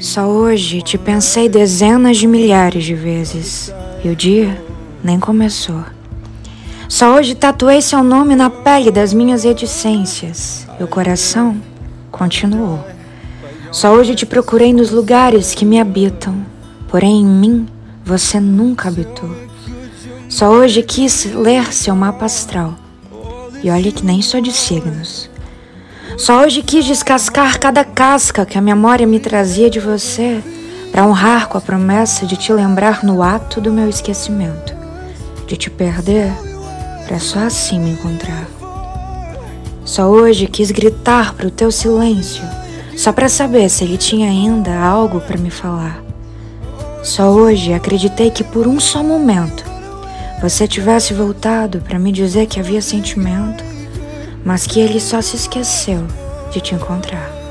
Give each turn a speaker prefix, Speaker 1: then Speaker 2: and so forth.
Speaker 1: Só hoje te pensei dezenas de milhares de vezes e o dia nem começou. Só hoje tatuei seu nome na pele das minhas reticências e o coração continuou. Só hoje te procurei nos lugares que me habitam, porém em mim você nunca habitou. Só hoje quis ler seu mapa astral e olha que nem sou de signos. Só hoje quis descascar cada casca que a memória me trazia de você para honrar com a promessa de te lembrar no ato do meu esquecimento, de te perder para só assim me encontrar. Só hoje quis gritar para o teu silêncio, só para saber se ele tinha ainda algo para me falar. Só hoje acreditei que por um só momento você tivesse voltado para me dizer que havia sentimento mas que ele só se esqueceu de te encontrar.